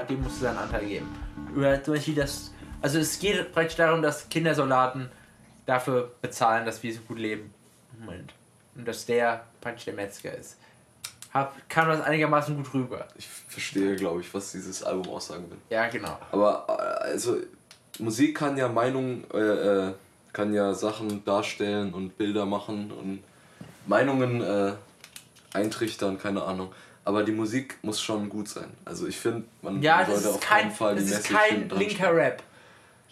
aber dem musst du seinen Anteil geben. Über zum Beispiel das. Also es geht praktisch darum, dass Kindersoldaten dafür bezahlen, dass wir so gut leben. Moment. Und dass der praktisch der Metzger ist. Hab, kam das einigermaßen gut rüber. Ich verstehe, glaube ich, was dieses Album aussagen will. Ja, genau. Aber äh, also Musik kann ja Meinungen, äh, äh, kann ja Sachen darstellen und Bilder machen und Meinungen äh, eintrichtern, keine Ahnung. Aber die Musik muss schon gut sein. Also ich finde, man Ja, sollte auf kein, keinen Fall die das ist Message kein linker. Rap.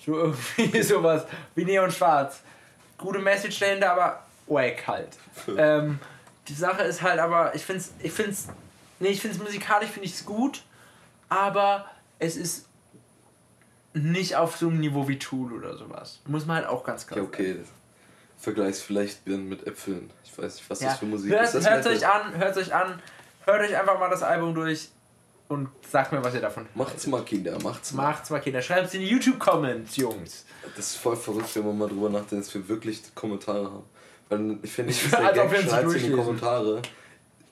So irgendwie sowas wie Neon Schwarz. Gute Message dahinter, aber wack halt. ähm, die Sache ist halt aber, ich find's, ich find's, nee, ich find's musikalisch finde ich's gut, aber es ist nicht auf so einem Niveau wie Tool oder sowas. Muss man halt auch ganz klar Okay, okay. Vergleichs vielleicht Birnen mit Äpfeln. Ich weiß nicht, was Ja. das für Musik Hört, ist. Hört euch an, hört euch an, hört euch einfach mal das Album durch und sagt mir, was ihr davon Macht's mal, Kinder, macht's mal. Macht's mal, Kinder. Schreibt's in die YouTube-Comments, Jungs. Das ist voll verrückt, wenn man mal drüber nachdenkt, dass wir wirklich Kommentare haben. Weil ich finde, Ich dass der Gag wir uns schreibt in die. Kommentare.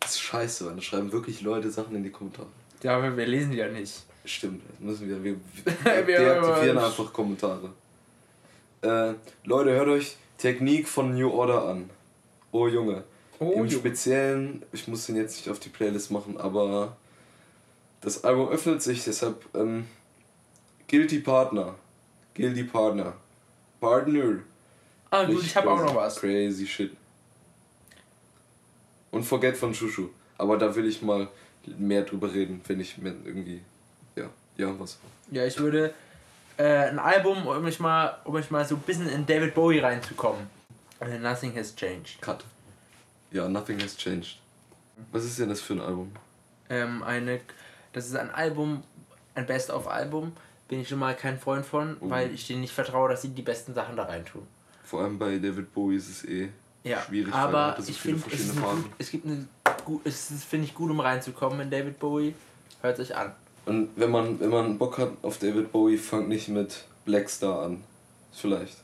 Das ist scheiße, weil da schreiben wirklich Leute Sachen in die Kommentare. Ja, aber wir lesen die ja nicht. Stimmt, das müssen wir. Wir, Wir- wir deaktivieren einfach Kommentare. Äh, Leute, hört euch Technik von New Order an. Oh Junge. Oh, Im Junge. Speziellen, ich muss den jetzt nicht auf die Playlist machen, aber das Album öffnet sich, deshalb ähm, Guilty Partner. Guilty Partner. Partner. Ah, gut, Richtig ich habe auch crazy. noch was. Crazy shit. Und Forget von Shushu. Aber da will ich mal mehr drüber reden, wenn ich mir irgendwie. Ja, ja, was. Ja, ich würde äh, ein Album, um mich mal, um mich mal so ein bisschen in David Bowie reinzukommen. Nothing has changed. Cut. Ja, Nothing has changed. Was ist denn das für ein Album? Ähm, eine, das ist ein Album, ein Best-of-Album. Bin ich schon mal kein Freund von, Oh. weil ich denen nicht vertraue, dass sie die besten Sachen da reintun. Vor allem bei David Bowie ist es eh Ja, schwierig, weil er aber so ich finde, es, verschiedene gut- es gibt eine es ist, finde ich gut, um reinzukommen in David Bowie. Hört sich an. Und wenn man, wenn man Bock hat auf David Bowie, fangt nicht mit Blackstar an. Vielleicht.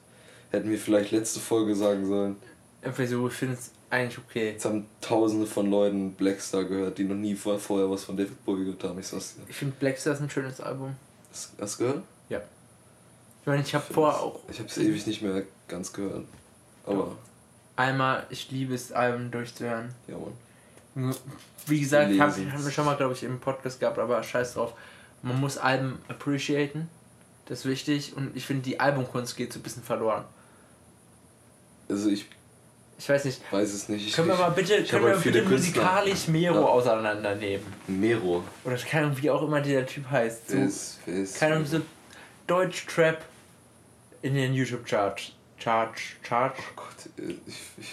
Hätten wir vielleicht letzte Folge sagen sollen. So, ich finde es eigentlich okay. Jetzt haben tausende von Leuten Blackstar gehört, die noch nie vor, vorher was von David Bowie gehört haben. Ich sag's dir. Ich finde Blackstar ist ein schönes Album. Hast, du gehört? Ich meine, ich habe vorher auch Ich hab's ewig nicht mehr ganz gehört. Aber, einmal, ich liebe es, Alben durchzuhören. ja, Mann. Wie gesagt, Lesen. hab, haben wir schon mal, glaube ich, im Podcast gehabt, aber scheiß drauf. Man muss Alben appreciaten. Das ist wichtig. Und ich finde, die Albumkunst geht so ein bisschen verloren. Also ich Ich weiß nicht. weiß es nicht. Ich, Können wir mal bitte, ich können wir halt viele bitte Künstler. musikalisch Mero Ja. auseinandernehmen? Mero. Oder keine Ahnung, wie auch immer dieser Typ heißt. So, ist, ist keine Ahnung, so Deutsch-Trap in den YouTube-Charts. Charge, Charge. Oh Gott, äh, ich, ich,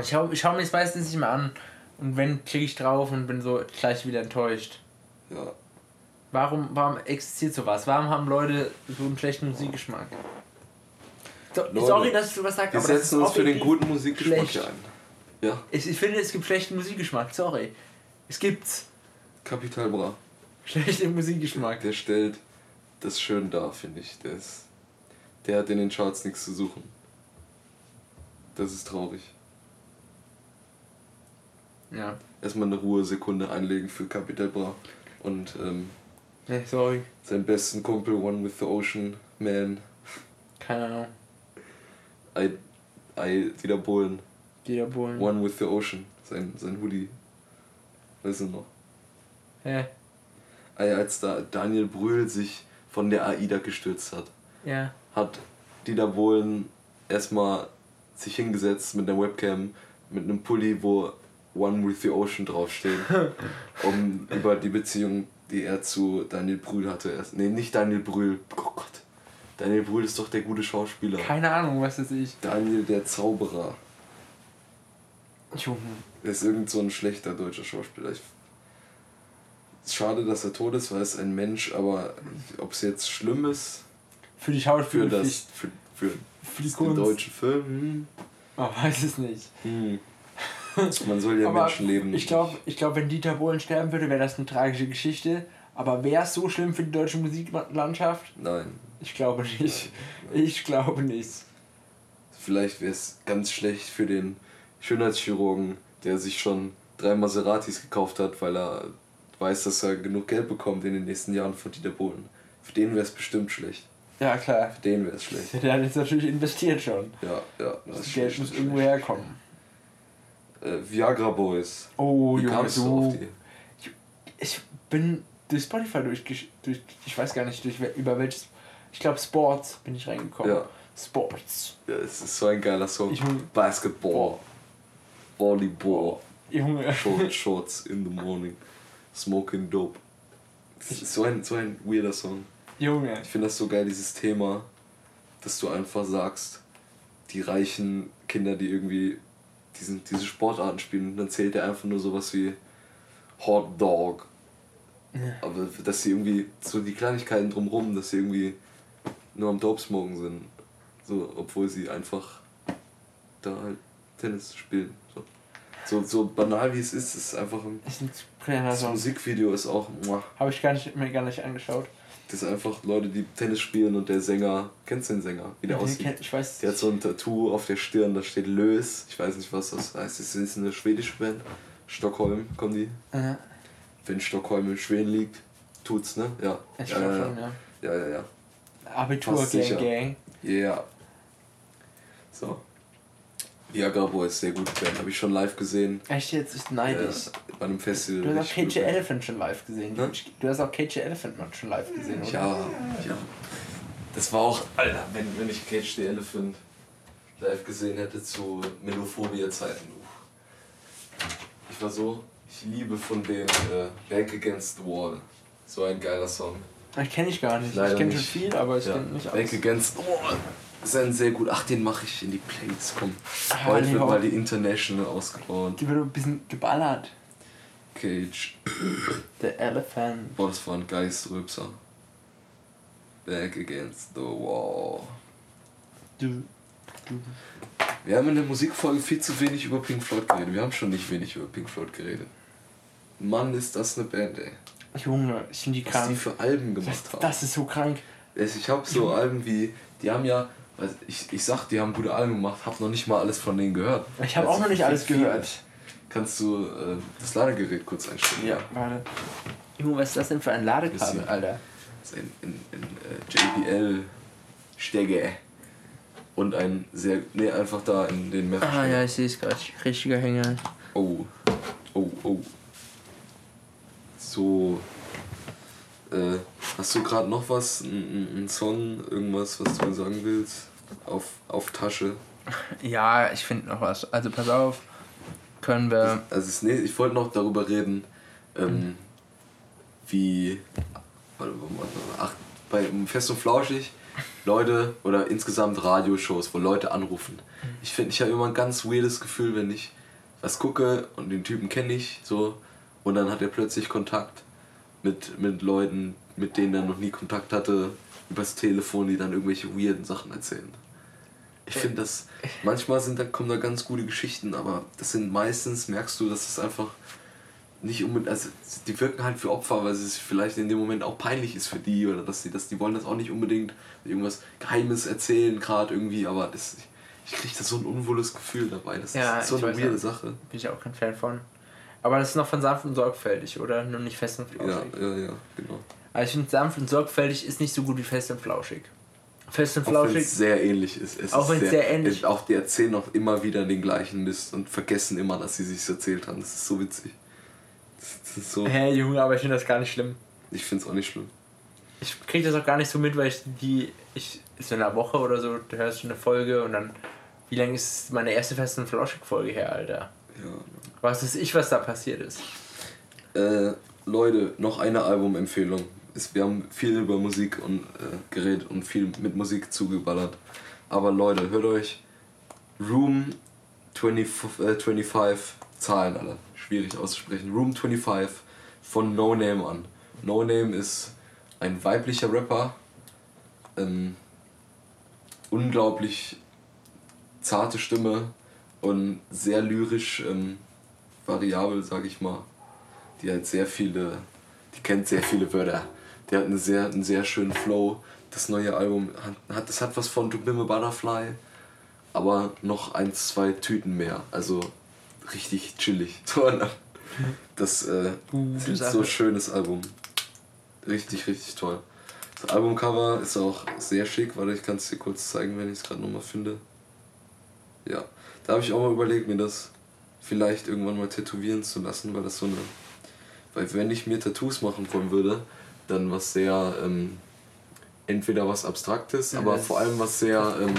Ich schau, ich schau mir das meistens nicht mehr an. Und wenn, klicke ich drauf und bin so gleich wieder enttäuscht. ja. Warum, warum existiert sowas? Warum haben Leute so einen schlechten Musikgeschmack? Leute, sorry, dass ich sowas sage, Wir aber das setzen uns für den guten Musikgeschmack schlecht. ein. Ja, Ich, ich finde, es gibt schlechten Musikgeschmack, sorry. Es gibt's. Capital Bra. Schlechten Musikgeschmack. Der stellt das schön dar, finde ich. Der, ist, der hat in den Charts nichts zu suchen. Das ist traurig. Ja. Erstmal eine Ruhesekunde einlegen für Capital Bra. Und ähm, Nee, sorry. seinen besten Kumpel One with the Ocean Man. Keine Ahnung. I, I wiederholen. Jeder Bullen. One with the Ocean. Sein, sein Hoodie. Weißt du noch? Hä? Ey, Als da Daniel Brühl sich von der AIDA gestürzt hat, Ja. hat Dieter Bohlen erstmal sich hingesetzt mit einer Webcam, mit einem Pulli, wo One with the Ocean draufsteht, um über die Beziehung, die er zu Daniel Brühl hatte. erst- Nee, nicht Daniel Brühl. Oh Gott. Daniel Brühl ist doch der gute Schauspieler. Keine Ahnung, was ist. Daniel der Zauberer. Junge. Er ist irgend so ein schlechter deutscher Schauspieler. Ich ist schade, dass er tot ist, weil es ein Mensch, aber ob es jetzt schlimm ist Für die Schauspieler, für, das, für, für für die den deutschen Film, hm. Man weiß es nicht. Hm. Man soll ja Menschenleben. Ich glaube, ich glaub, wenn Dieter Bohlen sterben würde, wäre das eine tragische Geschichte. Aber wäre es so schlimm für die deutsche Musiklandschaft? Nein. Ich glaube nicht. Ich glaube nicht. Vielleicht wäre es ganz schlecht für den Schönheitschirurgen, der sich schon drei Maseratis gekauft hat, weil er weiß, dass er genug Geld bekommt in den nächsten Jahren von Dieter Bohlen. Für den wäre es bestimmt schlecht. Ja, klar. Für den wäre es schlecht. Der hat jetzt natürlich investiert schon. Ja, ja. Das, Das Geld muss irgendwo herkommen. Äh, Viagra Boys. Oh, Wie Junge, kamst du die? Ich bin durch Spotify durch, durch ich weiß gar nicht, durch, über welches. Ich glaube, Sports bin ich reingekommen. Ja. Sports. Ja, es ist so ein geiler Song. Ich- Basketball. Volleyball. Junge. Short Shorts in the morning. Smoking dope. Das ist so ein, so ein weirder Song. Junge. Ich finde das so geil, dieses Thema, dass du einfach sagst, die reichen Kinder, die irgendwie diesen, diese Sportarten spielen, dann zählt er einfach nur sowas wie Hot Dog. Aber dass sie irgendwie so die Kleinigkeiten drumrum, dass sie irgendwie nur am Dope smoken sind. So, obwohl sie einfach da halt Tennis spielen. So, so, so banal wie es ist, ist einfach ein. Das ist ein Das Song. Musikvideo ist auch. Habe ich gar nicht, mir gar nicht angeschaut. Das ist einfach Leute, die Tennis spielen und der Sänger. Kennst du den Sänger? Wie der Den aussieht? kenn- ich weiß Der hat so ein Tattoo auf der Stirn, da steht Lös. Ich weiß nicht, was das heißt. Es ist eine schwedische Band. Stockholm kommen die. Äh, Wenn Stockholm in Schweden liegt, tut's, ne? Ja. ich ja, ja, schon, ja. ja, ja, ja. Abitur Fast Gang sicher. Gang. Ja. So. Viagra Boys, sehr gute Band. Habe ich schon live gesehen. Echt jetzt ist Äh, neidisch. bei einem Festival. Du hast auch KJ. Elephant schon live gesehen. Ne? Du hast auch KJ Elephant mal schon live gesehen, oder? Ja, ja. Das war auch, Alter, wenn, wenn ich Cage the Elephant live gesehen hätte zu Melophobia-Zeiten. Ich war so, ich liebe von denen äh, Back Against the Wall. So ein geiler Song. Ich kenne ich gar nicht. Leider ich kenne schon nicht. viel, aber ich Ja. kenne nicht Back alles. Against the Wall. Ist ein sehr gut. Ach, den mache ich in die Playlist. Komm. Ah, Heute wird mal die International ausgebaut. Die wird ein bisschen geballert. Cage. The Elephant. Boah, das war ein Geiströpser. Back Against the Wall. Du. du. Wir haben in der Musikfolge viel zu wenig über Pink Floyd geredet. Wir haben schon nicht wenig über Pink Floyd geredet. Mann, ist das eine Band, ey. Junge, ich finde die Was die krank. für Alben Das, gemacht haben. das ist so krank. Ich habe so Alben wie, die haben ja, ich, ich sag, die haben gute Alben gemacht, hab noch nicht mal alles von denen gehört. Ich habe auch noch nicht alles gehört. Kannst du äh, das Ladegerät kurz einstellen? Ja, warte. Junge, was ist das denn für ein Ladekabel. Alter? Das ist ein, ein, ein äh, JBL-Stege. Und ein sehr, nee, einfach da in den Map. Ah ja, ich sehe es gerade. Richtiger Hänger. Oh, oh, oh. So. Äh, hast du gerade noch was? Ein, Song, irgendwas, was du mir sagen willst? Auf, auf Tasche. Ja, ich finde noch was. Also pass auf. Können wir. Also nee, ich wollte noch darüber reden, ähm, wie. Warte, warte, warte, ach, bei Fest und Flauschig Leute oder insgesamt Radioshows, wo Leute anrufen. Ich finde, ich habe immer ein ganz weirdes Gefühl, wenn ich was gucke und den Typen kenne ich so und dann hat er plötzlich Kontakt mit, mit Leuten, mit denen er noch nie Kontakt hatte, übers Telefon, die dann irgendwelche weirden Sachen erzählen. Ich finde das, manchmal sind da, kommen da ganz gute Geschichten, aber das sind meistens, merkst du, dass es einfach nicht unbedingt, also die wirken halt für Opfer, weil es vielleicht in dem Moment auch peinlich ist für die oder dass sie das, die wollen das auch nicht unbedingt irgendwas Geheimes erzählen gerade irgendwie, aber das, ich kriege da so ein unwohles Gefühl dabei. Das Ja, ist so eine weirde. Sache. Bin ich auch kein Fan von. Aber das ist noch von sanft und sorgfältig, oder? Nur nicht fest und Ja, flauschig. ja, ja, genau. Also ich finde sanft und sorgfältig ist nicht so gut wie fest und flauschig. Fest und Auch wenn flauschig. es sehr ähnlich ist. Es Auch ist wenn's sehr ähnlich- es- Auch die erzählen auch immer wieder den gleichen Mist und vergessen immer, dass sie sich erzählt haben. Das ist so witzig. Das ist so, Hä, Junge, aber ich finde das gar nicht schlimm. ich finde es auch nicht schlimm. Ich kriege das auch gar nicht so mit, weil ich die. Ich, so in einer Woche oder so, du hörst schon eine Folge und dann. Wie lange ist meine erste Fest und Flauschig-Folge her, Alter? Ja. Was ist ich, was da passiert ist? Äh, Leute, noch eine Albumempfehlung. Wir haben viel über Musik und äh, geredet und viel mit Musik zugeballert. Aber Leute, hört euch Room 20, äh, 25 Zahlen alle. Schwierig auszusprechen. Room 25 von No Name an. No Name ist ein weiblicher Rapper, ähm, unglaublich zarte Stimme und sehr lyrisch ähm, variabel, sag ich mal. Die hat sehr viele, die kennt sehr viele Wörter. Die hat eine sehr, einen sehr schönen Flow. Das neue Album hat, das hat was von To Bim a Butterfly, aber noch ein, zwei Tüten mehr. Also richtig chillig. Das äh, ist so ein schönes Album. Richtig, richtig toll. Das Albumcover ist auch sehr schick. Warte, ich kann es dir kurz zeigen, wenn ich es gerade nochmal finde. Ja, da habe ich auch mal überlegt, mir das vielleicht irgendwann mal tätowieren zu lassen, weil das so eine. Weil wenn ich mir Tattoos machen wollen würde, dann was sehr. Ähm, entweder was Abstraktes, ja, aber vor allem was sehr. Ähm,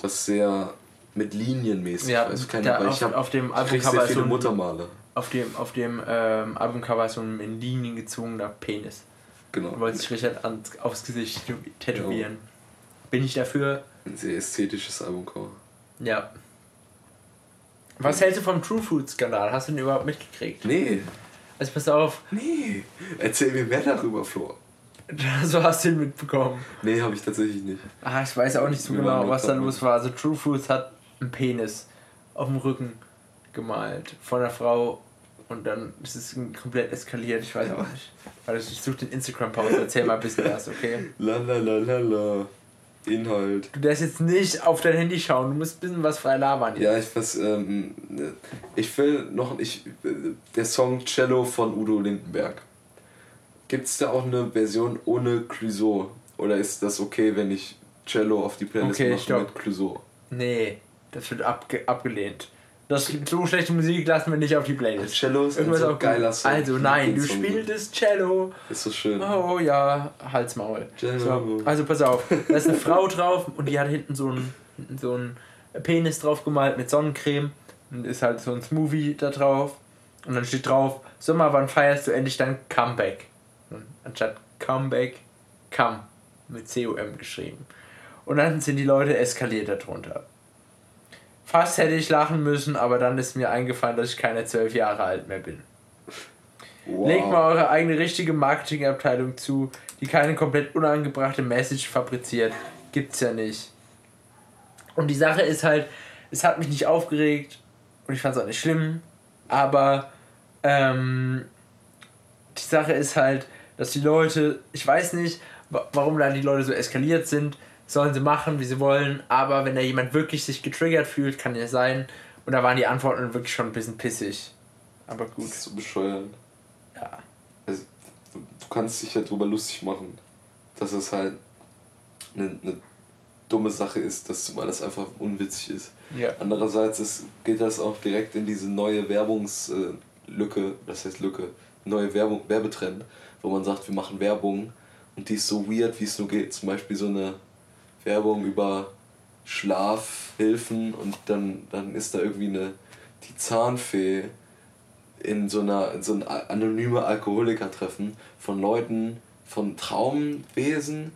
was sehr mit Linien mäßig. Ja, also keine, weil auf, ich habe auf dem Albumcover viele so Muttermale. Auf dem, auf dem ähm, Albumcover ist so ein in Linien gezogener Penis. Genau. Du wolltest Richard ans, aufs Gesicht tätowieren. Genau. Bin ich dafür? Ein sehr ästhetisches Albumcover. Ja. Was hältst du vom True Food Skandal? Hast du den überhaupt mitgekriegt? Nee. Also pass auf. Nee. Erzähl mir mehr darüber, Flo. so hast du ihn mitbekommen. Nee, habe ich tatsächlich nicht. Ah, ich weiß auch nicht so genau, was da los war. Also True Foods hat einen Penis auf dem Rücken gemalt von der Frau und dann ist es komplett eskaliert. Ich weiß auch nicht. Also ich suche den Instagram-Post, erzähl mal ein bisschen was, okay? La la la la la. Inhalt. Du darfst jetzt nicht auf dein Handy schauen, du musst ein bisschen was frei labern. Ja, ich was, ähm, ich will noch, ich, der Song Cello von Udo Lindenberg. Gibt es da auch eine Version ohne Clouseau? Oder ist das okay, wenn ich Cello auf die Playlist okay, mache mit Clouseau? Nee, das wird abge abgelehnt. Das so schlechte Musik lassen wir nicht auf die Playlist. Cello ist Irgendwas so geiler Song. Also nein, du spielst Cello. Ist so schön. Oh ja, Halsmaul. So, also pass auf, da ist eine Frau drauf und die hat hinten so einen so einen Penis drauf gemalt mit Sonnencreme und ist halt so ein Smoothie da drauf und dann steht drauf, Sommer, wann feierst du endlich dein Comeback? Und anstatt Comeback, Come mit C-O-M geschrieben. Und dann sind die Leute eskaliert darunter. Fast hätte ich lachen müssen, aber dann ist mir eingefallen, dass ich keine zwölf Jahre alt mehr bin. Wow. Legt mal eure eigene richtige Marketingabteilung zu, die keine komplett unangebrachte Message fabriziert. Gibt's ja nicht. Und die Sache ist halt, es hat mich nicht aufgeregt und ich fand es auch nicht schlimm, aber ähm, die Sache ist halt, dass die Leute, ich weiß nicht, warum da die Leute so eskaliert sind, sollen sie machen, wie sie wollen, aber wenn da jemand wirklich sich getriggert fühlt, kann ja sein. Und da waren die Antworten wirklich schon ein bisschen pissig. Aber gut. Das ist so bescheuern. Ja. Also, du kannst dich ja drüber lustig machen, dass es halt eine, eine dumme Sache ist, dass, weil das einfach unwitzig ist. Ja. Andererseits ist, geht das auch direkt in diese neue Werbungslücke, das heißt Lücke, neue Werbung, Werbetrend, wo man sagt, wir machen Werbung und die ist so weird, wie es nur geht. Zum Beispiel so eine Werbung über Schlafhilfen und dann, dann ist da irgendwie eine die Zahnfee in so einer in so ein anonyme Alkoholikertreffen von Leuten von Traumwesen,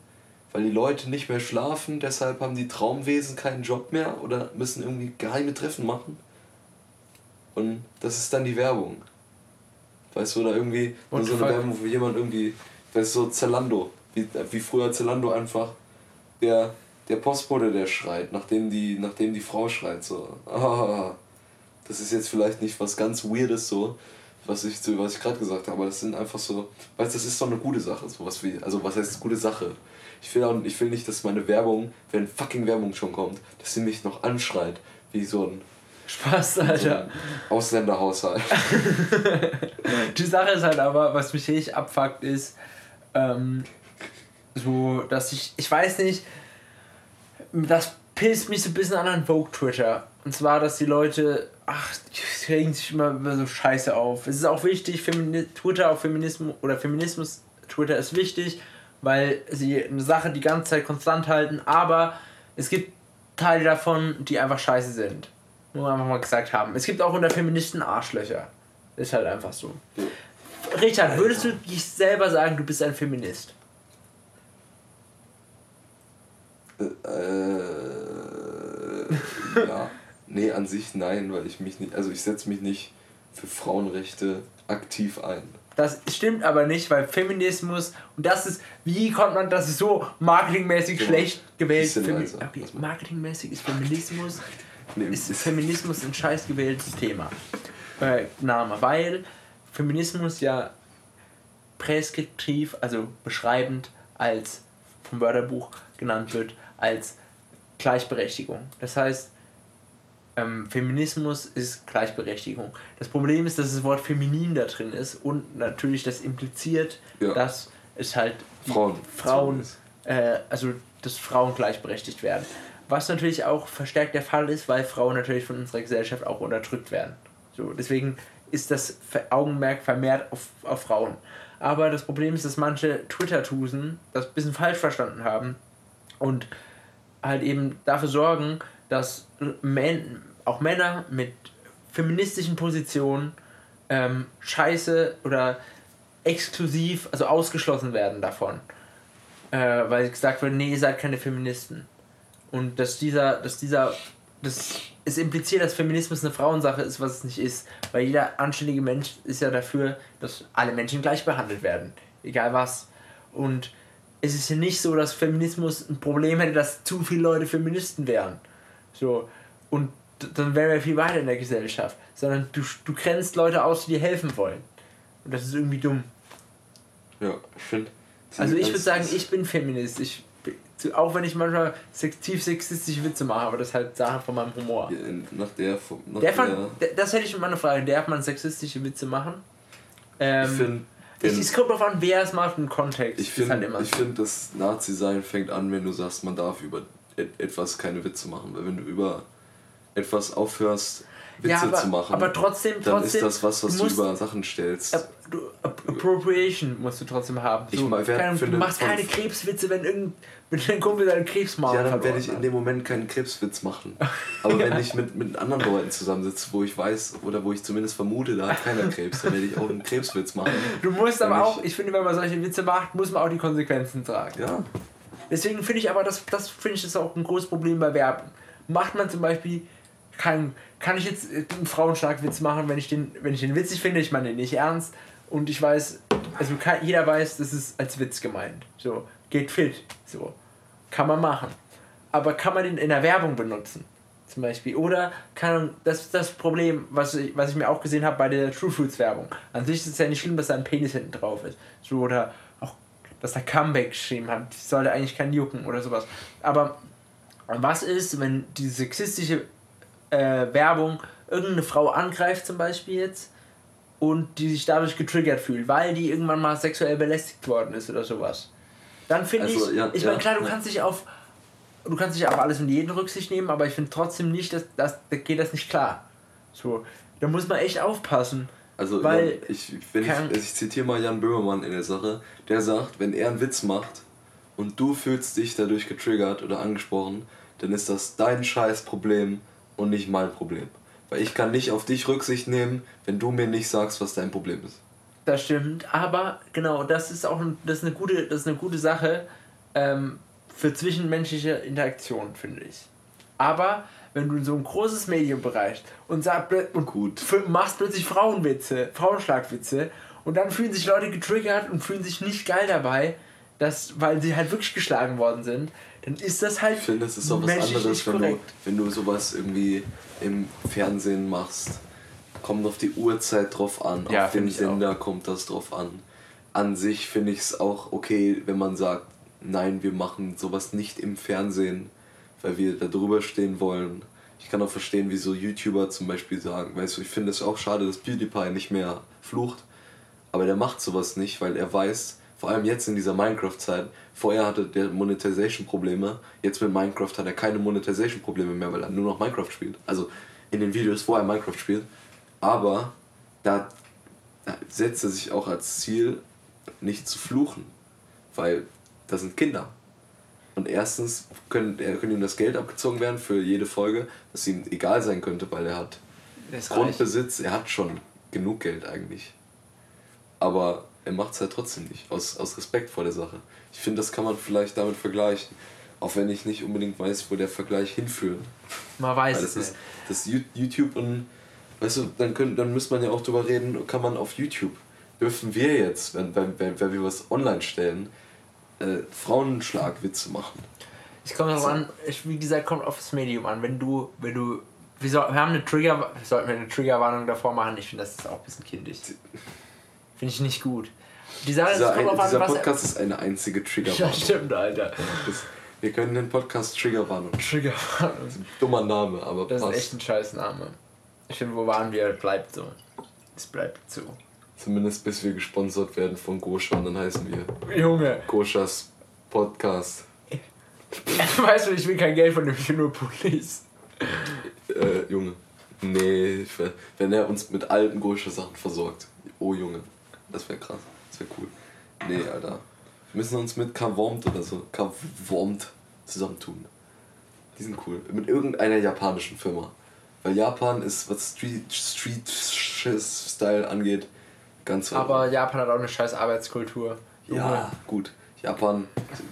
weil die Leute nicht mehr schlafen, deshalb haben die Traumwesen keinen Job mehr oder müssen irgendwie geheime Treffen machen. Und das ist dann die Werbung. Weißt du, oder irgendwie so eine Werbung, wo jemand irgendwie, weißt du, so Zalando, wie, wie früher Zalando einfach der, der Postbote, der schreit, nachdem die, nachdem die Frau schreit, so, ah, das ist jetzt vielleicht nicht was ganz Weirdes so, was ich, was ich gerade gesagt habe, aber das sind einfach so, weißt du, das ist doch eine gute Sache, sowas wie, also was heißt gute Sache? Ich will, auch, ich will nicht, dass meine Werbung, wenn fucking Werbung schon kommt, dass sie mich noch anschreit, wie so ein Spaß, Alter. So Ausländerhaushalt. Die Sache ist halt aber, was mich richtig abfuckt, ist, ähm, so, dass ich, ich weiß nicht, das pisst mich so ein bisschen an an Vogue Twitter. Und zwar, dass die Leute, ach, die regen sich immer so scheiße auf. Es ist auch wichtig, Femini Twitter auf Feminismus oder Feminismus, Twitter ist wichtig, weil sie eine Sache die ganze Zeit konstant halten, aber es gibt Teile davon, die einfach scheiße sind. Nur einfach mal gesagt haben. Es gibt auch unter Feministen Arschlöcher. Ist halt einfach so. Richard, würdest du dich selber sagen, du bist ein Feminist? Äh, ja. Nee, an sich nein, weil ich mich nicht, also ich setze mich nicht für Frauenrechte aktiv ein. Das stimmt aber nicht, weil Feminismus, und das ist, wie kommt man, das ist so marketingmäßig Ja. schlecht gewählt. Femi leiser. okay, marketingmäßig ist Feminismus, Nee, ist ist- Feminismus ein scheiß gewähltes Thema. Äh, Name, weil Feminismus ja präskriptiv, also beschreibend als vom Wörterbuch genannt wird, als Gleichberechtigung. Das heißt, ähm, Feminismus ist Gleichberechtigung. Das Problem ist, dass das Wort feminin da drin ist und natürlich das impliziert, Ja. dass es halt Frauen. Frauen äh, also dass Frauen gleichberechtigt werden. Was natürlich auch verstärkt der Fall ist, weil Frauen natürlich von unserer Gesellschaft auch unterdrückt werden. So, deswegen ist das Augenmerk vermehrt auf, auf Frauen. Aber das Problem ist, dass manche Twitter-Tusen das ein bisschen falsch verstanden haben und halt eben dafür sorgen, dass Män auch Männer mit feministischen Positionen ähm, scheiße oder exklusiv, also ausgeschlossen werden davon. Äh, weil gesagt wird, nee, ihr seid keine Feministen. Und dass dieser, dass dieser, das es impliziert, dass Feminismus eine Frauensache ist, was es nicht ist. Weil jeder anständige Mensch ist ja dafür, dass alle Menschen gleich behandelt werden. Egal was. Und es ist ja nicht so, dass Feminismus ein Problem hätte, dass zu viele Leute Feministen wären. So. Und dann wären wir viel weiter in der Gesellschaft. Sondern du, du grenzt Leute aus, die dir helfen wollen. Und das ist irgendwie dumm. Ja, ich finde. Also ich würde sagen, ich bin Feminist. Ich, auch wenn ich manchmal sex- tief sexistische Witze mache, aber das ist halt Sache von meinem Humor. Nach der. Nach der man, d- das hätte ich mal eine Frage. Darf man sexistische Witze machen? Ähm, ich finde. Es, kommt darauf an, wer es macht im Kontext. Ich finde, halt ich find, das Nazi-Sein fängt an, wenn du sagst, man darf über et etwas keine Witze machen. Weil wenn du über etwas aufhörst, Witze Ja, aber- zu machen, aber trotzdem- dann trotzdem, ist das was, was du über Sachen stellst. App- du, App- Appropriation musst du trotzdem haben. Ich So, mal- wer keine, du machst keine Krebswitze, wenn irgendein wenn dein Kumpel seinen Krebsmagen ja, dann werde ich in dem Moment keinen Krebswitz machen. Aber wenn ich mit, mit anderen Leuten zusammensitze, wo ich weiß oder wo ich zumindest vermute, da hat keiner Krebs, dann werde ich auch einen Krebswitz machen. Du musst aber ich- auch, ich finde, wenn man solche Witze macht, muss man auch die Konsequenzen tragen. Ja, Deswegen finde ich aber, das, das finde ich ist auch ein großes Problem bei Werbung. Macht man zum Beispiel, kann, kann ich jetzt äh, einen Frauenschlagwitz machen, wenn ich, den, wenn ich den witzig finde, ich meine den nicht ernst und ich weiß, also kann, jeder weiß, das ist als Witz gemeint. So, geht fit. So, kann man machen. Aber kann man den in der Werbung benutzen? Zum Beispiel. Oder kann das ist das Problem, was ich, was ich mir auch gesehen habe bei der True Fruits Werbung. An sich ist es ja nicht schlimm, dass da ein Penis hinten drauf ist. So, oder auch, dass da Comeback geschrieben hat. Das sollte eigentlich kein jucken oder sowas. Aber was ist, wenn die sexistische äh, Werbung irgendeine Frau angreift, zum Beispiel jetzt, und die sich dadurch getriggert fühlt, weil die irgendwann mal sexuell belästigt worden ist oder sowas? Dann finde Also, ich, ja, ich meine, klar, du ja. kannst dich auf du kannst dich auf alles und jeden Rücksicht nehmen, aber ich finde trotzdem nicht, dass, dass da geht das nicht klar. So, da muss man echt aufpassen. Also, Weil- ich, wenn ich, ich zitiere mal Jan Böhmermann in der Sache, der sagt, wenn er einen Witz macht und du fühlst dich dadurch getriggert oder angesprochen, dann ist das dein scheiß Problem und nicht mein Problem. Weil ich kann nicht auf dich Rücksicht nehmen, wenn du mir nicht sagst, was dein Problem ist. Das stimmt, aber genau, das ist auch das ist eine gute, das ist eine gute Sache ähm, für zwischenmenschliche Interaktion, finde ich. Aber wenn du in so ein großes Medium bereichst und, sag, und Gut. machst plötzlich Frauenwitze, Frauenschlagwitze und dann fühlen sich Leute getriggert und fühlen sich nicht geil dabei, dass, weil sie halt wirklich geschlagen worden sind, dann ist das halt Ich finde, das ist auch was anderes, wenn du, wenn du sowas irgendwie im Fernsehen machst. Kommt auf die Uhrzeit drauf an, Ja, auf den Sender kommt das drauf an. An sich finde ich es auch okay, wenn man sagt, nein, wir machen sowas nicht im Fernsehen, weil wir da drüber stehen wollen. Ich kann auch verstehen, wieso YouTuber zum Beispiel sagen, weißt du, ich finde es auch schade, dass PewDiePie nicht mehr flucht, aber der macht sowas nicht, weil er weiß, vor allem jetzt in dieser Minecraft-Zeit, vorher hatte der Monetization-Probleme, jetzt mit Minecraft hat er keine Monetization-Probleme mehr, weil er nur noch Minecraft spielt. Also in den Videos, wo er Minecraft spielt. Aber da, da setzt er sich auch als Ziel, nicht zu fluchen, weil das sind Kinder. Und erstens können, können ihm das Geld abgezogen werden für jede Folge, das ihm egal sein könnte, weil er hat. Grundbesitz, er hat schon genug Geld eigentlich. Aber er macht es halt trotzdem nicht, aus, aus Respekt vor der Sache. Ich finde, das kann man vielleicht damit vergleichen. Auch wenn ich nicht unbedingt weiß, wo der Vergleich hinführt. Man weiß es nicht. das YouTube und weißt du, dann können, dann müsste man ja auch drüber reden, kann man auf YouTube dürfen wir jetzt, wenn, wenn, wenn, wenn wir was online stellen, äh, Frauenschlagwitze machen. Ich komme darauf an, ich, wie gesagt, kommt auf das Medium an. Wenn du, wenn du, wir, soll, wir haben eine Trigger, sollten wir eine Triggerwarnung davor machen. Ich finde, das ist auch ein bisschen kindisch. Finde ich nicht gut. Die Sache ist, Dieser, es kommt ein, dieser an, was Podcast ist eine einzige Ja, Triggerwarnung. stimmt, Alter. Das- Wir können den Podcast Triggerwarnung. Triggerwarnung. Dummer Name, aber Das ist passt. echt ein Scheißname. Ich finde, wo waren wir? Bleibt so. Es bleibt so. Zumindest bis wir gesponsert werden von Goscha und dann heißen wir Junge, Goschas Podcast. weißt du, ich will kein Geld von dem, ich will nur Pullis. Äh, Junge. Nee, wenn er uns mit alten Goscha-Sachen versorgt. Oh Junge. Das wäre krass. Das wäre cool. Nee, Alter. Wir müssen uns mit Kawormt oder so. Kawormt zusammentun. Die sind cool. Mit irgendeiner japanischen Firma. Weil Japan ist, was Street, Street Style angeht, ganz weit Aber Japan hat auch eine scheiß Arbeitskultur. Junge. Ja, gut. Japan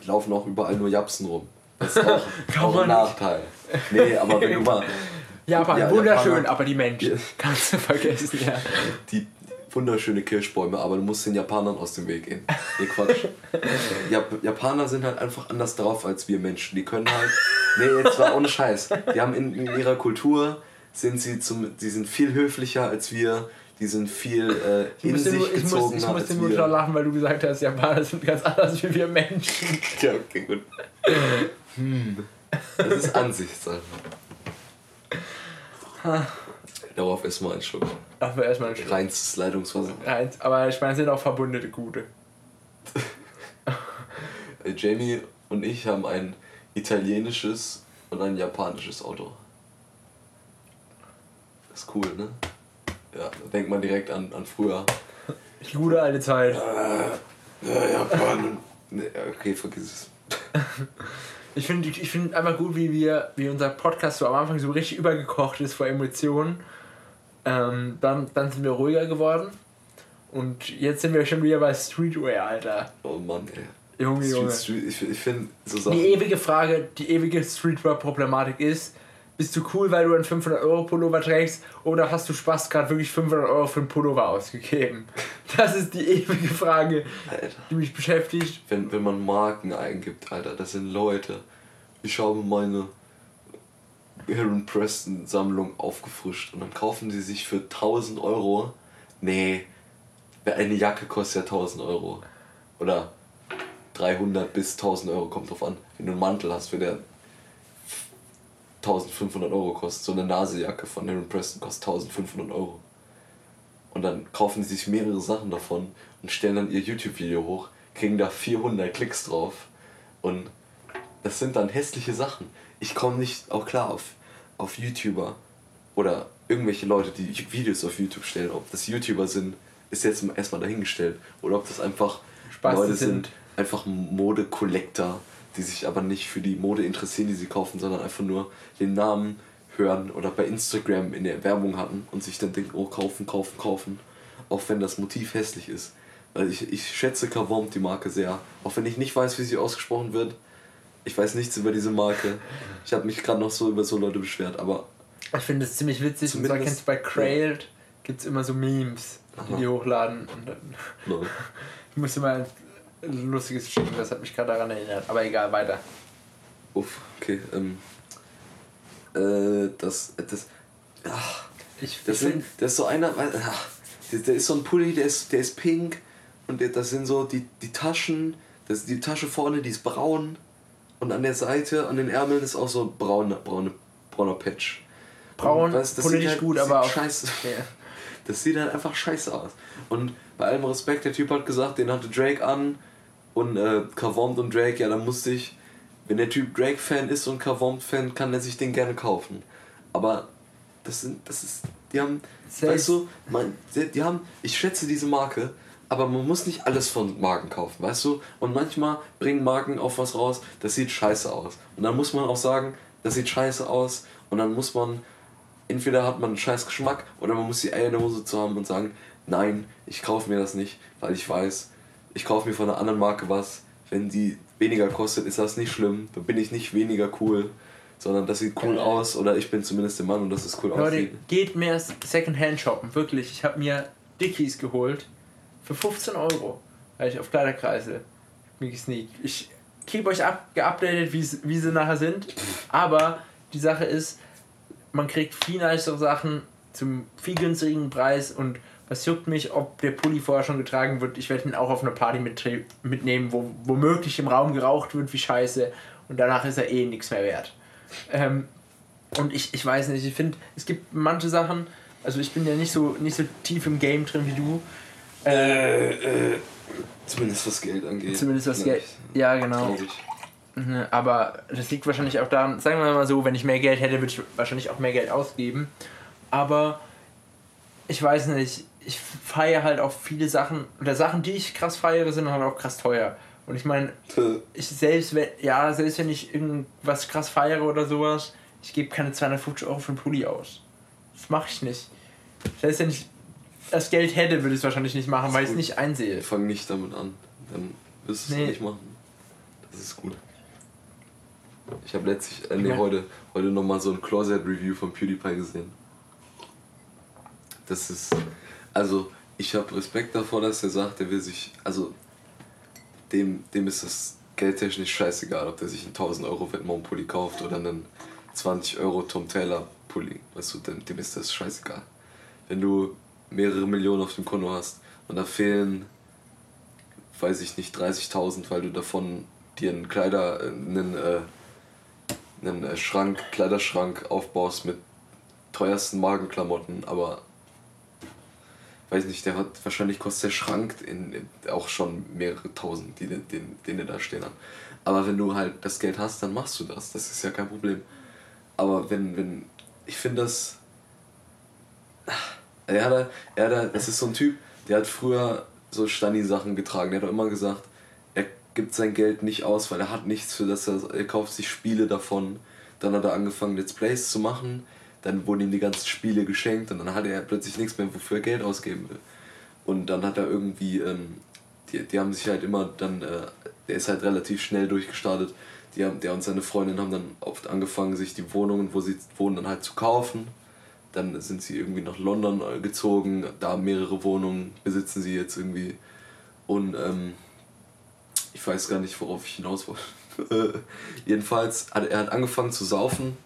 laufen auch überall nur Japsen rum. Das ist auch, ein. Nachteil. Nee, aber wenn du mal Japan, Ja, wunderschön, Japaner- aber die Menschen. Ja. Kannst du vergessen, ja. die wunderschöne Kirschbäume, aber du musst den Japanern aus dem Weg gehen. Nee, Quatsch. Jap Japaner sind halt einfach anders drauf als wir Menschen. Die können halt. Nee, jetzt war ohne Scheiß. Die haben in, in ihrer Kultur sind sie zum. Die sind viel höflicher als wir. Die sind viel äh, Ich in sich nur, ich, musste, ich musste nur schon lachen, weil du gesagt hast, Japaner sind ganz anders wie wir Menschen. Ja, okay, gut. Hm. Das ist Ansichtssache. Darauf erstmal ein Schluck. Ach, wir erstmal einen Schluck. Reinstes Leitungswasser. Rein. Aber ich meine, es sind auch verbundete Gute. Äh, Jamie und ich haben ein italienisches und ein japanisches Auto. ist cool, ne? Ja, da denkt man direkt an, an früher. Die gute alte Zeit. Ja, Japan. Nee, okay, vergiss es. Ich finde ich find einfach gut, wie wir, wie unser Podcast so am Anfang so richtig übergekocht ist vor Emotionen. Ähm, dann, dann sind wir ruhiger geworden. Und jetzt sind wir schon wieder bei Streetwear, Alter. Oh Mann, ey. Junge, Junge. Street, ich ich finde so Sachen. Die ewige Frage, die ewige Streetwear-Problematik ist, bist du cool, weil du einen 500-Euro-Pullover trägst oder hast du Spaß, gerade wirklich 500 Euro für einen Pullover ausgegeben? Das ist die ewige Frage, Alter. die mich beschäftigt. wenn, wenn man Marken eingibt, Alter, das sind Leute. Ich habe meine Aaron Preston Sammlung aufgefrischt und dann kaufen sie sich für 1000 Euro. Nee, eine Jacke kostet ja 1000 Euro. Oder 300 bis 1000 Euro, kommt drauf an. Wenn du einen Mantel hast, für der 1500 Euro kostet, so eine Nasejacke von Aaron Preston kostet 1500 Euro. Und dann kaufen sie sich mehrere Sachen davon und stellen dann ihr YouTube-Video hoch, kriegen da 400 Klicks drauf. Und das sind dann hässliche Sachen. Ich komme nicht auch klar auf, auf YouTuber oder irgendwelche Leute, die Videos auf YouTube stellen. Ob das YouTuber sind, ist jetzt erstmal dahingestellt. Oder ob das einfach Spaß Leute sind. einfach Mode-Collector, die sich aber nicht für die Mode interessieren, die sie kaufen, sondern einfach nur den Namen hören oder bei Instagram in der Werbung hatten und sich dann denken, oh, kaufen, kaufen, kaufen. Auch wenn das Motiv hässlich ist. Weil ich, ich schätze Kavom, die Marke, sehr. Auch wenn ich nicht weiß, wie sie ausgesprochen wird. Ich weiß nichts über diese Marke. Ich habe mich gerade noch so über so Leute beschwert, aber Ich finde es ziemlich witzig. Und zwar kennst du bei Crailed gibt es immer so Memes, die Aha. die hochladen. Und dann, no. ich musste mal ein lustiges schicken, das hat mich gerade daran erinnert. Aber egal, weiter. Uff, okay. Ähm, äh, das, das, ach, Ich, das, ich sind, find, das ist so einer, ach, der, der ist so ein Pulli, der ist, der ist pink und der, das sind so die, die Taschen, das die Tasche vorne, die ist braun und an der Seite, an den Ärmeln ist auch so braune, braune, brauner Patch. braun, Und weißt, das politisch halt- gut, aber auch. scheiße. Ja. Das sieht halt einfach scheiße aus. Und bei allem Respekt, der Typ hat gesagt, den hatte Drake an und äh, Kavomd und Drake, ja, dann musste ich, wenn der Typ Drake-Fan ist und Kavomd-Fan, kann er sich den gerne kaufen. Aber das sind, das ist, die haben, Selbst- weißt du, man, die, die haben, ich schätze diese Marke, aber man muss nicht alles von Marken kaufen, weißt du? Und manchmal bringen Marken auch was raus, das sieht scheiße aus. Und dann muss man auch sagen, das sieht scheiße aus und dann muss man entweder hat man einen scheiß Geschmack oder man muss die Eier in der Hose zu haben und sagen, nein, ich kaufe mir das nicht, weil ich weiß, ich kaufe mir von einer anderen Marke was. Wenn die weniger kostet, ist das nicht schlimm. Dann bin ich nicht weniger cool, sondern das sieht cool aus oder ich bin zumindest der Mann und das ist cool Leute, aussieht. geht mehr Secondhand shoppen, wirklich. Ich habe mir Dickies geholt Für 15 Euro. Weil ich auf Kleiderkreise mir gesneakt. Ich keep euch up, geupdatet, wie sie nachher sind. Aber die Sache ist, man kriegt viel nicere Sachen zum viel günstigen Preis und was juckt mich, ob der Pulli vorher schon getragen wird. Ich werde ihn auch auf eine Party mittre- mitnehmen, wo womöglich im Raum geraucht wird wie scheiße und danach ist er eh nichts mehr wert. Ähm, und ich, ich weiß nicht, ich finde, es gibt manche Sachen, also ich bin ja nicht so, nicht so tief im Game drin wie du. Äh, Äh, zumindest was Geld angeht. zumindest was Geld. Ja, genau. Mhm, Aber das liegt wahrscheinlich auch daran, sagen wir mal so, wenn ich mehr Geld hätte, würde ich wahrscheinlich auch mehr Geld ausgeben. Aber ich weiß nicht, ich feiere halt auch viele Sachen, oder Sachen, die ich krass feiere, sind halt auch krass teuer. Und ich meine, ich selbst wenn, ja, selbst wenn ich irgendwas krass feiere oder sowas, ich gebe keine 250 Euro für einen Pulli aus. Das mache ich nicht. Selbst wenn ich das Geld hätte, würde ich es wahrscheinlich nicht machen, weil ich es nicht einsehe. Fang nicht damit an. Dann wirst du es Nee. nicht machen. Das ist gut. Ich habe letztlich, äh, nee, Ja. heute, heute nochmal so ein Closet-Review von PewDiePie gesehen. Das ist, also ich habe Respekt davor, dass er sagt, er will sich, also dem, dem ist das geldtechnisch scheißegal, ob der sich einen 1000 Euro Vetements-Pulli kauft oder einen 20 Euro Tom Taylor Pulli. Weißt du, dem, dem ist das scheißegal. Wenn du mehrere Millionen auf dem Konto hast und da fehlen, weiß ich nicht, 30.000, weil du davon dir einen Kleider, äh, einen, äh, einen äh, Schrank, Kleiderschrank aufbaust mit teuersten Magenklamotten, aber weiß nicht, der hat wahrscheinlich kostet der Schrank in, in, auch schon mehrere tausend, die, den, den, den da stehen haben. Aber wenn du halt das Geld hast, dann machst du das. Das ist ja kein Problem. Aber wenn, wenn, ich finde das. Er hat, er hat, das ist so ein Typ, der hat früher so Stani-Sachen getragen. Der hat auch immer gesagt, er gibt sein Geld nicht aus, weil er hat nichts für das, er, er kauft sich Spiele davon. Dann hat er angefangen, Let's Plays zu machen. Dann wurden ihm die ganzen Spiele geschenkt und dann hatte er plötzlich nichts mehr, wofür er Geld ausgeben will. Und dann hat er irgendwie, ähm, die, die haben sich halt immer dann, äh, der ist halt relativ schnell durchgestartet. Die haben, der und seine Freundin haben dann oft angefangen, sich die Wohnungen, wo sie wohnen, dann halt zu kaufen. Dann sind sie irgendwie nach London äh, gezogen, da mehrere Wohnungen besitzen sie jetzt irgendwie. Und ähm, ich weiß gar nicht, worauf ich hinaus wollte. Jedenfalls hat er hat angefangen zu saufen,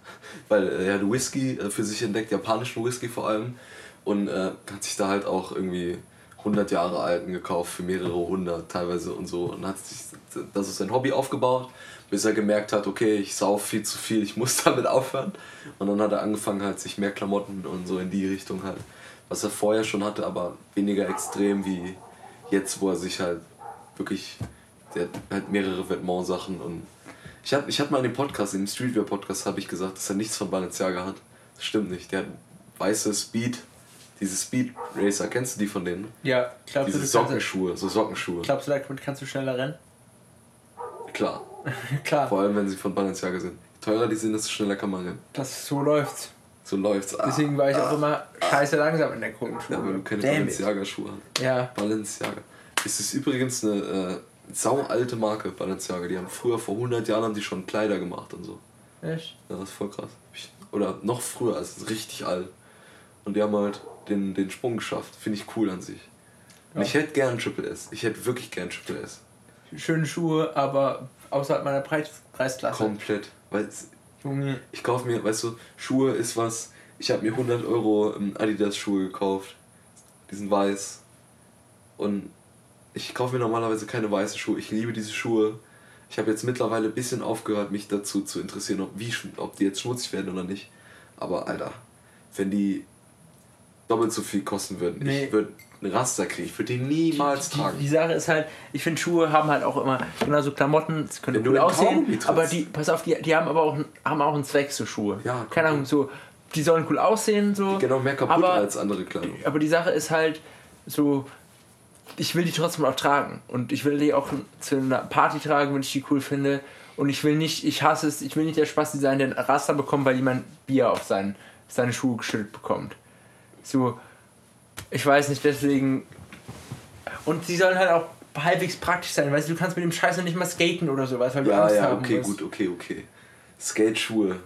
weil er hat Whisky äh, für sich entdeckt, japanischen Whisky vor allem. Und äh, hat sich da halt auch irgendwie 100 Jahre alten gekauft für mehrere hundert teilweise und so. Und hat sich das ist sein Hobby aufgebaut, bis er gemerkt hat, okay, ich sauf viel zu viel, ich muss damit aufhören. Und dann hat er angefangen halt sich mehr Klamotten und so in die Richtung halt, was er vorher schon hatte, aber weniger extrem wie jetzt, wo er sich halt wirklich, der hat halt mehrere Vêtements-Sachen und ich hatte ich hatte mal in dem Podcast, in dem Streetwear-Podcast habe ich gesagt, dass er nichts von Balenciaga hat. Das stimmt nicht, der hat weiße Speed, diese Speed Racer, kennst du die von denen? Ja, glaubst Diese du Sockenschuhe, so Sockenschuhe. glaubst du, damit kannst du schneller rennen? Klar, Klar, vor allem wenn sie von Balenciaga sind. Je teurer die sind, desto schneller kann man rennen. das so läuft's. So läuft's. Ah, Deswegen war ich auch immer scheiße langsam in der Grundschule. ja, weil du keine. Balenciaga-Schuhe hast. Ja, Balenciaga. Es ist übrigens eine äh, saualte Marke, Balenciaga. Die haben früher, vor 100 Jahren, haben die schon Kleider gemacht und so. echt? Ja, das ist voll krass. Oder noch früher, also es ist richtig alt. Und die haben halt den, den Sprung geschafft. Finde ich cool an sich. Und Ja. ich hätte gern Triple S. Ich hätte wirklich gern Triple S. Schöne Schuhe, aber außerhalb meiner Preis Preisklasse. Komplett. Weil Junge, ich kaufe mir, weißt du, Schuhe ist was. Ich habe mir 100 Euro ähm, Adidas Schuhe gekauft. Die sind weiß. Und ich kaufe mir normalerweise keine weißen Schuhe. Ich liebe diese Schuhe. Ich habe jetzt mittlerweile ein bisschen aufgehört, mich dazu zu interessieren, ob, wie, ob die jetzt schmutzig werden oder nicht. Aber Alter, wenn die doppelt so viel kosten würden, Nee. ich würde einen Raster kriegen. Ich würde die niemals die, tragen. die Sache ist halt, ich finde Schuhe haben halt auch immer, genauso Klamotten, das können in aussehen, aber die, pass auf, die, die haben aber auch, einen- haben auch einen Zweck, so Schuhe. Ja, Keine Ahnung, so, die sollen cool aussehen, so. genau mehr kaputt aber, als andere Kleidung. aber die Sache ist halt so, ich will die trotzdem auch tragen und ich will die auch zu einer Party tragen, wenn ich die cool finde und ich will nicht, ich hasse es, ich will nicht der Spasti sein, der einen Raster bekommt, weil jemand Bier auf seinen, seine Schuhe geschüttet bekommt. So, ich weiß nicht, deswegen und sie sollen halt auch halbwegs praktisch sein, weißt du, du kannst mit dem Scheiß noch nicht mal skaten oder sowas, weil du Ja, Angst ja, haben okay, musst. gut, okay, okay. Skate-Schuhe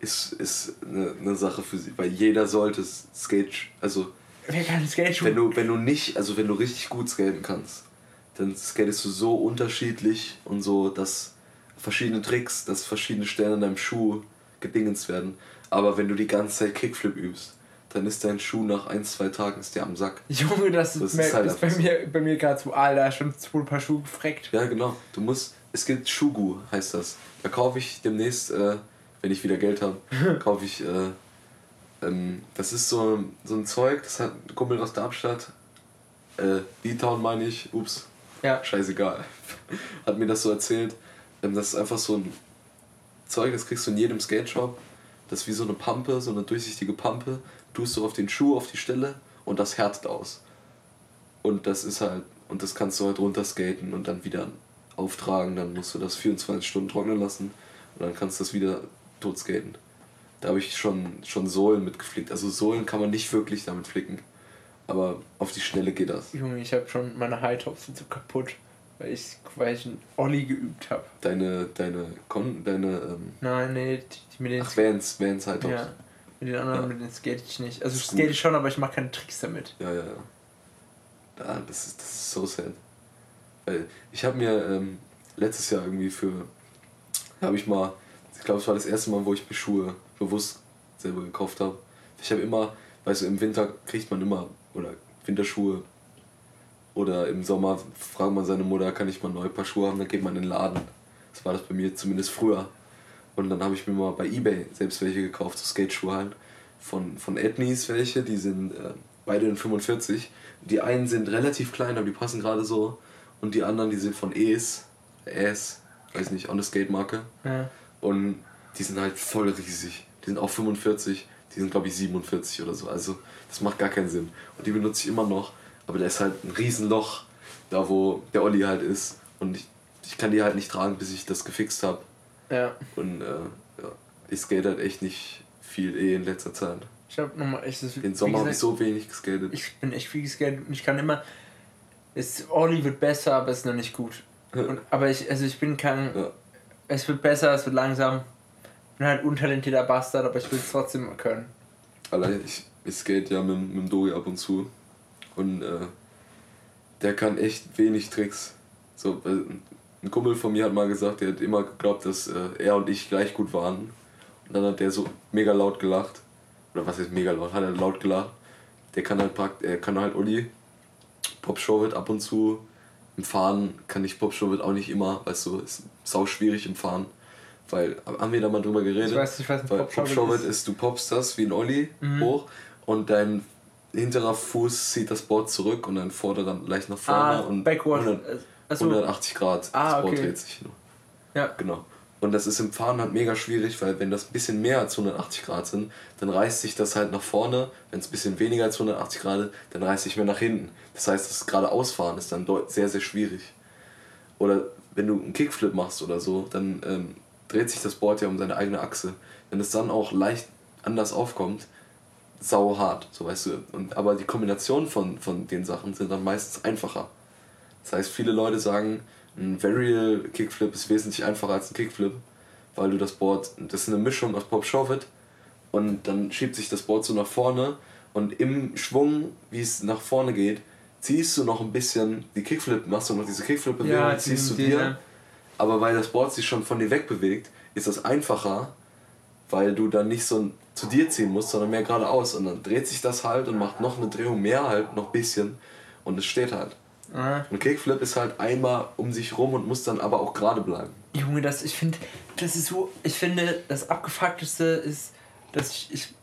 ist, ist eine, eine Sache für sie, weil jeder sollte Skate, also Wer kann Skateschuhe? wenn du, wenn du nicht, also wenn du richtig gut skaten kannst, dann skatest du so unterschiedlich und so, dass verschiedene Tricks, dass verschiedene Stellen an deinem Schuh gedingens werden. Aber wenn du die ganze Zeit Kickflip übst, dann ist dein Schuh nach ein, zwei Tagen ist der am Sack. Junge, das, Das ist, ist halt ist bei mir, bei mir gerade so, Alter, schon zwei Paar Schuhe gefreckt. Ja, genau. Du musst, es gibt Schugu, heißt das. Da kaufe ich demnächst, äh, wenn ich wieder Geld habe, kaufe ich, äh, ähm, das ist so, so ein Zeug, das hat ein Kumpel aus Darmstadt, äh, D-Town meine ich, ups, Ja. scheißegal, hat mir das so erzählt. Ähm, das ist einfach so ein Zeug, das kriegst du in jedem Skate-Shop. Das ist wie so eine Pampe, so eine durchsichtige Pampe. Tust du auf den Schuh, auf die Stelle und das härtet aus. Und das ist halt, und das kannst du halt runterskaten und dann wieder auftragen. Dann musst du das 24 Stunden trocknen lassen und dann kannst du das wieder tot skaten. Da habe ich schon, schon Sohlen mitgeflickt. Also Sohlen kann man nicht wirklich damit flicken. Aber auf die Schnelle geht das. Junge, ich habe schon meine High-Tops sind so kaputt, weil ich, weil ich einen Olli geübt habe. Deine, deine, Kon deine, ähm, Nein, nee, die, die mit den ach, Vans, Vans auch. ja, mit den anderen, Ja. mit denen skate ich nicht. Also ist skate ich schon, aber ich mache keine Tricks damit. Ja, ja, ja. Das ist, das ist so sad. Weil ich habe mir ähm, letztes Jahr irgendwie für, habe ich mal, ich glaube, es war das erste Mal, wo ich mir Schuhe bewusst selber gekauft habe. Ich habe immer, weißt du, im Winter kriegt man immer, oder Winterschuhe, oder im Sommer fragt man seine Mutter, kann ich mal ein neue Paar Schuhe haben, dann geht man in den Laden. Das war das bei mir zumindest früher. Und dann habe ich mir mal bei Ebay selbst welche gekauft, so Skateschuhe halt. Von, von Ethnies welche, die sind äh, beide in 45. Die einen sind relativ klein, aber die passen gerade so. Und die anderen, die sind von Es, Es, weiß nicht, auch eine Skate-Marke. Ja. Und die sind halt voll riesig. Die sind auch 45, die sind glaube ich 47 oder so. Also das macht gar keinen Sinn. Und die benutze ich immer noch. Aber da ist halt ein Riesenloch, da wo der Olli halt ist. Und ich, ich kann die halt nicht tragen, bis ich das gefixt habe. Ja. Und äh, ja, ich skate halt echt nicht viel eh in letzter Zeit. Ich habe nochmal, ich, das, Den Sommer habe ich so wenig geskatet. ich bin echt viel geskatet und ich kann immer. Es, Olli wird besser, aber es ist noch nicht gut. Und, aber ich, also ich bin kein. Ja. Es wird besser, es wird langsam. Ich bin halt untalentierter Bastard, aber ich will es trotzdem können. Allein ich, ich skate ja mit, mit dem Dori ab und zu. Und äh, der kann echt wenig Tricks. So, weil ein Kumpel von mir hat mal gesagt, der hat immer geglaubt, dass äh, er und ich gleich gut waren. Und dann hat der so mega laut gelacht. Oder was ist mega laut? Hat er laut gelacht. Der kann halt prakt er kann halt Uli. Pop Showit ab und zu. Im Fahren kann ich Pop Showit auch nicht immer, weißt du, ist sau schwierig im Fahren. Weil, haben wir da mal drüber geredet? Ich weiß nicht, was ein Weil Pop-Showit Pop-Showit ist. ist, du poppst das wie ein Olli Mhm. hoch und dein hinterer Fuß zieht das Board zurück und dein vorderer leicht nach vorne Ah, und backward. 100, äh, Achso, 180 Grad. Ah, das Board okay. dreht sich nur. ja. Genau. Und das ist im Fahren halt mega schwierig, weil wenn das ein bisschen mehr als 180 Grad sind, dann reißt sich das halt nach vorne. Wenn es ein bisschen weniger als 180 Grad ist, dann reißt sich mehr nach hinten. Das heißt, das geradeausfahren ist dann sehr, sehr schwierig. Oder wenn du einen Kickflip machst oder so, dann ähm, dreht sich das Board ja um seine eigene Achse. Wenn es dann auch leicht anders aufkommt, sau hart, so weißt du. Und, aber die Kombination von, von den Sachen sind dann meistens einfacher. Das heißt, viele Leute sagen, ein Varial Kickflip ist wesentlich einfacher als ein Kickflip, weil du das Board, das ist eine Mischung aus Pop Shove-It und dann schiebt sich das Board so nach vorne und im Schwung, wie es nach vorne geht, ziehst du noch ein bisschen die Kickflip, machst du noch diese Kickflip-Bewegung, Ja, ziehst du dir, die- aber weil das Board sich schon von dir wegbewegt, ist das einfacher, weil du dann nicht so zu dir ziehen musst, sondern mehr geradeaus und dann dreht sich das halt und macht noch eine Drehung mehr halt, noch ein bisschen und es steht halt. Ah. Und Kickflip ist halt einmal um sich rum und muss dann aber auch gerade bleiben. Junge, das, ich finde, das ist so, ich finde, das abgefuckteste ist, dass ich, ich,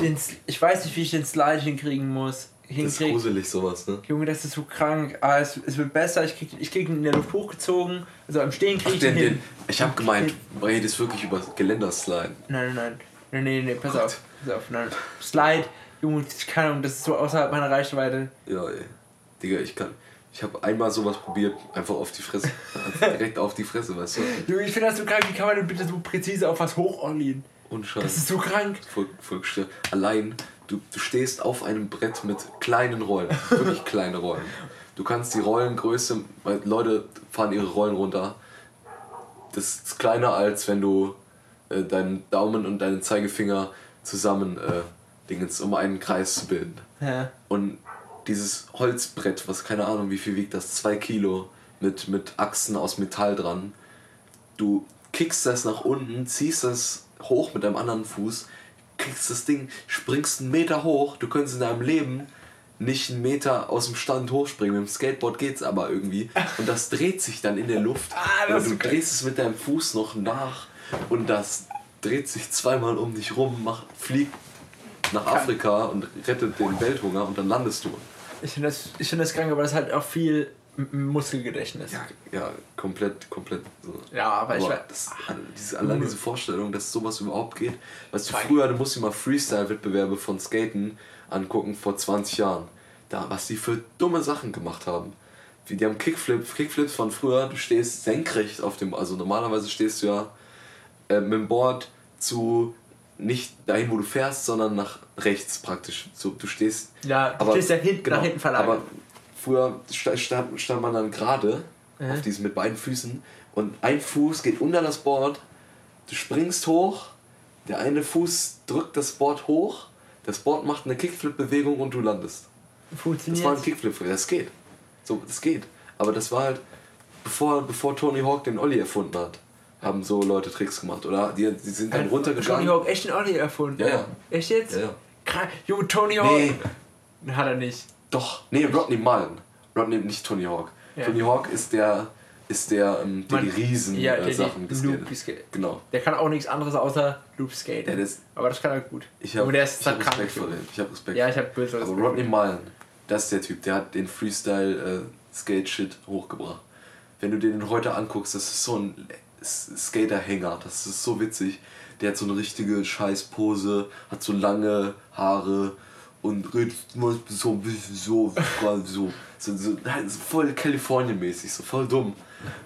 den, ich weiß nicht, wie ich den Slide hinkriegen muss. Das ist Hinkrieg. gruselig sowas, ne? Junge, das ist so krank. Ah, es, es wird besser, ich krieg, ich krieg ihn in der Luft hochgezogen, also am Stehen krieg ich den, ihn den, hin. ich hab gemeint, du redest wirklich über Geländerslide. Nein, nein, nein, nein, nein, nein, pass Gott. auf, pass auf, nein. Slide, Junge, keine Ahnung, das ist so außerhalb meiner Reichweite. Ja, ey. Digga, ich kann. Ich habe einmal sowas probiert, einfach auf die Fresse. Direkt auf die Fresse, weißt du? Junge, ich finde das so krank, wie kann man denn bitte so präzise auf was hochollieren? Und Scheiß. Das ist so krank. voll, voll gestört. Allein, du, du stehst auf einem Brett mit kleinen Rollen. Wirklich kleine Rollen. Du kannst die Rollengröße, weil Leute fahren ihre Rollen runter. Das ist kleiner als wenn du äh, deinen Daumen und deinen Zeigefinger zusammen äh, Dingens, um einen Kreis zu bilden. Ja. Und dieses Holzbrett, was keine Ahnung wie viel wiegt, das zwei Kilo mit, mit Achsen aus Metall dran. Du kickst das nach unten, ziehst das hoch mit deinem anderen Fuß, kriegst das Ding, springst einen Meter hoch. Du könntest in deinem Leben nicht einen Meter aus dem Stand hochspringen. Mit dem Skateboard geht's aber irgendwie. Und das dreht sich dann in der Luft. Ah, das du drehst es mit deinem Fuß noch nach und das dreht sich zweimal um dich rum, macht, fliegt nach Afrika und rettet den Welthunger und dann landest du. Ich finde das, ich find das krank, aber das ist halt auch viel Muskelgedächtnis. Ja, ja komplett, komplett so. Ja, aber, ich Aber weiß. das, diese, allein diese Vorstellung, dass sowas überhaupt geht. Weißt du, früher, du musst dir mal Freestyle-Wettbewerbe von Skaten angucken vor 20 Jahren. Da, was die für dumme Sachen gemacht haben. Wie die haben Kickflip, Kickflips von früher, du stehst senkrecht auf dem, also normalerweise stehst du ja äh, mit dem Board zu nicht dahin, wo du fährst, sondern nach rechts praktisch. So, du stehst Ja, du stehst ja hinten, nach hinten verlagert. aber früher sta- stand, stand man dann gerade Mhm. auf diesen mit beiden Füßen und ein Fuß geht unter das Board, du springst hoch, der eine Fuß drückt das Board hoch, das Board macht eine Kickflip-Bewegung und du landest. Das Funktioniert. war ein Kickflip, das geht. So, das geht. Aber das war halt, bevor, bevor Tony Hawk den Ollie erfunden hat, haben so Leute Tricks gemacht. Oder die, die sind dann Tony runtergegangen. Hawk echt einen Olli erfunden. Ja, ja. Echt jetzt? Ja, ja. Krank. Junge, Tony Hawk. Nee, Hat er nicht. Doch, nee, Rodney Mullen. Rodney, nicht Tony Hawk. Ja. Tony Hawk ist der, ist der, ähm, der Man- die Riesen ja, der äh, Sachen geskatet. Genau. Der kann auch nichts anderes außer Loop skaten. Ja, das- aber das kann er gut. Ich habe Aber der ist ich hab. Respekt vor dem. Ich habe Respekt. Ja, ich habe böse Aber Respekt. Rodney Mullen, das ist der Typ, der hat den Freestyle äh, Skate Shit hochgebracht. Wenn du den heute anguckst, das ist so ein Skater-Hänger, das ist so witzig. Der hat so eine richtige Scheißpose, hat so lange Haare und redet so ein bisschen so, so, so, so, voll Kalifornien-mäßig, so voll dumm.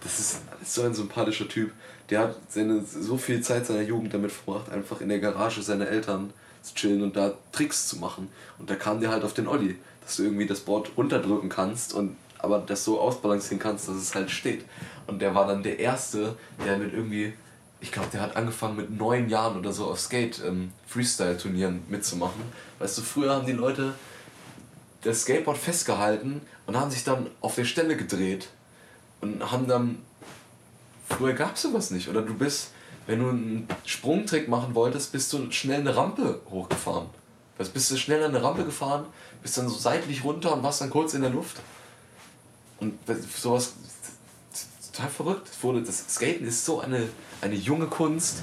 Das ist, ist so ein sympathischer Typ. Der hat seine, so viel Zeit seiner Jugend damit verbracht, einfach in der Garage seiner Eltern zu chillen und da Tricks zu machen. Und da kam der halt auf den Olli, dass du irgendwie das Board runterdrücken kannst und aber das so ausbalancieren kannst, dass es halt steht. Und der war dann der Erste, der mit irgendwie, ich glaube, der hat angefangen mit neun Jahren oder so auf Skate ähm, mitzumachen. Weißt du, früher haben die Leute das Skateboard festgehalten und haben sich dann auf der Stelle gedreht und haben dann Früher gab es sowas nicht. Oder du bist, wenn du einen Sprungtrick machen wolltest, bist du schnell eine Rampe hochgefahren. Also bist du schnell eine Rampe gefahren, bist dann so seitlich runter und warst dann kurz in der Luft. Und sowas total verrückt. Es wurde, das Skaten ist so eine, eine junge Kunst.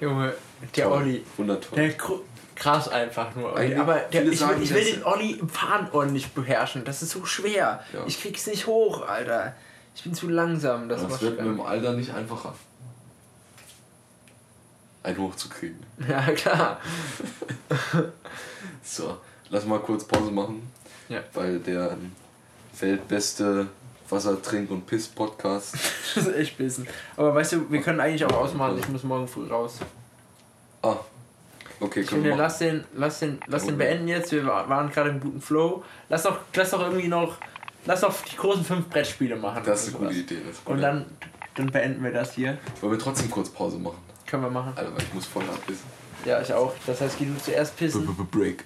Junge, der Toll. Olli. Wundertoll. Der kr- krass einfach nur. Olli. Eigentlich Aber der, viele ich, will, sagen, ich will den Olli im Fahren ordentlich beherrschen. Das ist so schwer. Ja. Ich krieg's nicht hoch, Alter. Ich bin zu langsam. Das, Das wird mit schwer. dem Alter nicht einfacher. Ein hochzukriegen. Ja, klar. So, lass mal kurz Pause machen. Ja. Weil der ähm, weltbeste Wasser, Trink und Piss-Podcast. Das ist echt bisschen. Aber weißt du, wir können eigentlich auch ausmachen. Ich muss morgen früh raus. Ah, okay, Ich können finde, lass den, lass den, lass den beenden jetzt. Wir wa- waren gerade im guten Flow. Lass doch, lass doch irgendwie noch, lass doch die großen fünf Brettspiele machen. Das ist eine gute Idee. Das Und dann, dann beenden wir das hier. Wollen wir trotzdem kurz Pause machen? Können wir machen. Alter, weil ich muss voll abbissen. Ja, ich auch. Das heißt, geh du zuerst pissen. Break.